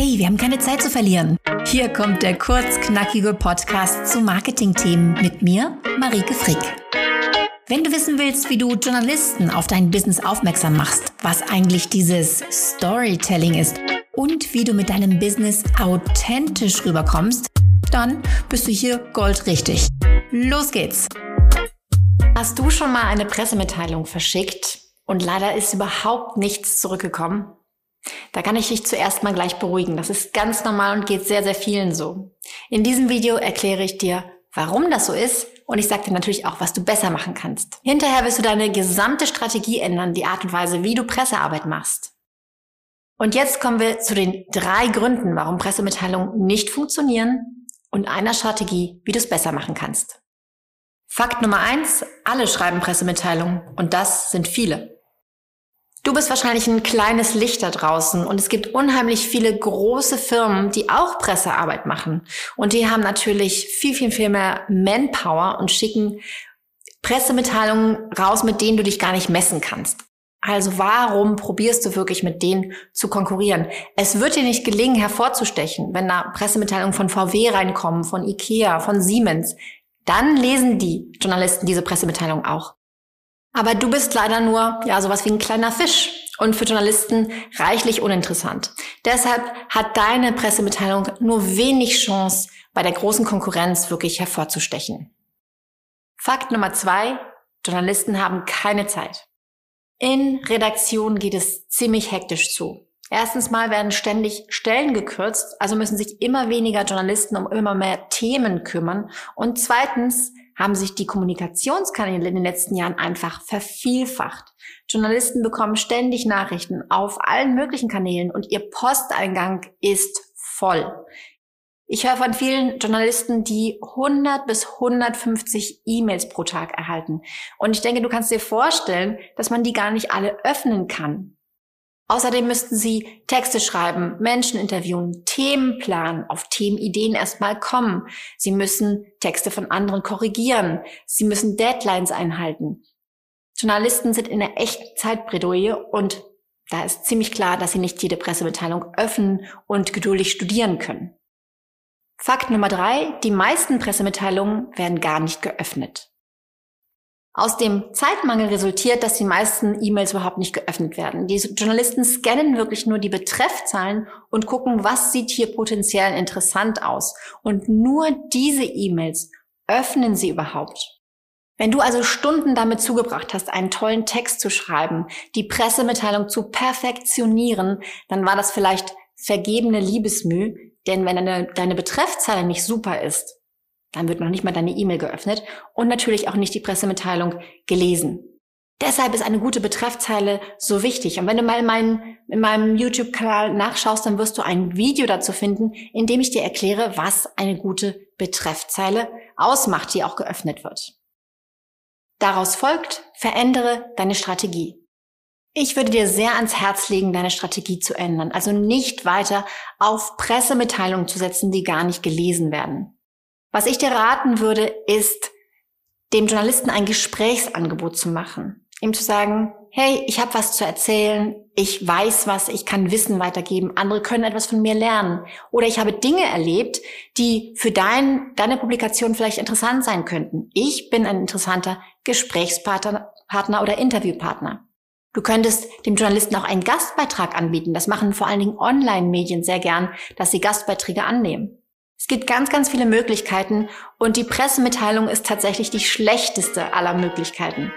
Hey, wir haben keine Zeit zu verlieren. Hier kommt der kurzknackige Podcast zu Marketingthemen mit mir, Marike Frick. Wenn du wissen willst, wie du Journalisten auf dein Business aufmerksam machst, was eigentlich dieses Storytelling ist und wie du mit deinem Business authentisch rüberkommst, dann bist du hier goldrichtig. Los geht's! Hast du schon mal eine Pressemitteilung verschickt und leider ist überhaupt nichts zurückgekommen? Da kann ich dich zuerst mal gleich beruhigen. Das ist ganz normal und geht sehr, sehr vielen so. In diesem Video erkläre ich dir, warum das so ist und ich sage dir natürlich auch, was du besser machen kannst. Hinterher wirst du deine gesamte Strategie ändern, die Art und Weise, wie du Pressearbeit machst. Und jetzt kommen wir zu den drei Gründen, warum Pressemitteilungen nicht funktionieren und einer Strategie, wie du es besser machen kannst. Fakt Nummer eins, alle schreiben Pressemitteilungen und das sind viele. Du bist wahrscheinlich ein kleines Licht da draußen und es gibt unheimlich viele große Firmen, die auch Pressearbeit machen. Und die haben natürlich viel, viel, viel mehr Manpower und schicken Pressemitteilungen raus, mit denen du dich gar nicht messen kannst. Also warum probierst du wirklich mit denen zu konkurrieren? Es wird dir nicht gelingen, hervorzustechen, wenn da Pressemitteilungen von VW reinkommen, von Ikea, von Siemens. Dann lesen die Journalisten diese Pressemitteilung auch. Aber du bist leider nur, ja, sowas wie ein kleiner Fisch und für Journalisten reichlich uninteressant. Deshalb hat deine Pressemitteilung nur wenig Chance, bei der großen Konkurrenz wirklich hervorzustechen. Fakt Nummer zwei, Journalisten haben keine Zeit. In Redaktionen geht es ziemlich hektisch zu. Erstens mal werden ständig Stellen gekürzt, also müssen sich immer weniger Journalisten um immer mehr Themen kümmern. Und zweitens haben sich die Kommunikationskanäle in den letzten Jahren einfach vervielfacht. Journalisten bekommen ständig Nachrichten auf allen möglichen Kanälen und ihr Posteingang ist voll. Ich höre von vielen Journalisten, die 100 bis 150 E-Mails pro Tag erhalten. Und ich denke, du kannst dir vorstellen, dass man die gar nicht alle öffnen kann. Außerdem müssten Sie Texte schreiben, Menschen interviewen, Themen planen, auf Themenideen erstmal kommen. Sie müssen Texte von anderen korrigieren. Sie müssen Deadlines einhalten. Journalisten sind in der echten Zeitbredouille und da ist ziemlich klar, dass sie nicht jede Pressemitteilung öffnen und geduldig studieren können. Fakt Nummer drei, die meisten Pressemitteilungen werden gar nicht geöffnet. Aus dem Zeitmangel resultiert, dass die meisten E-Mails überhaupt nicht geöffnet werden. Die Journalisten scannen wirklich nur die Betreffzahlen und gucken, was sieht hier potenziell interessant aus. Und nur diese E-Mails öffnen sie überhaupt. Wenn du also Stunden damit zugebracht hast, einen tollen Text zu schreiben, die Pressemitteilung zu perfektionieren, dann war das vielleicht vergebene Liebesmüh, denn wenn deine, deine Betreffzeile nicht super ist, dann wird noch nicht mal deine E-Mail geöffnet und natürlich auch nicht die Pressemitteilung gelesen. Deshalb ist eine gute Betreffzeile so wichtig. Und wenn du mal in, meinen, in meinem YouTube-Kanal nachschaust, dann wirst du ein Video dazu finden, in dem ich dir erkläre, was eine gute Betreffzeile ausmacht, die auch geöffnet wird. Daraus folgt, verändere deine Strategie. Ich würde dir sehr ans Herz legen, deine Strategie zu ändern. Also nicht weiter auf Pressemitteilungen zu setzen, die gar nicht gelesen werden. Was ich dir raten würde, ist, dem Journalisten ein Gesprächsangebot zu machen. Ihm zu sagen, hey, ich habe was zu erzählen, ich weiß was, ich kann Wissen weitergeben, andere können etwas von mir lernen. Oder ich habe Dinge erlebt, die für dein, deine Publikation vielleicht interessant sein könnten. Ich bin ein interessanter Gesprächspartner Partner oder Interviewpartner. Du könntest dem Journalisten auch einen Gastbeitrag anbieten. Das machen vor allen Dingen Online-Medien sehr gern, dass sie Gastbeiträge annehmen. Es gibt ganz, ganz viele Möglichkeiten und die Pressemitteilung ist tatsächlich die schlechteste aller Möglichkeiten.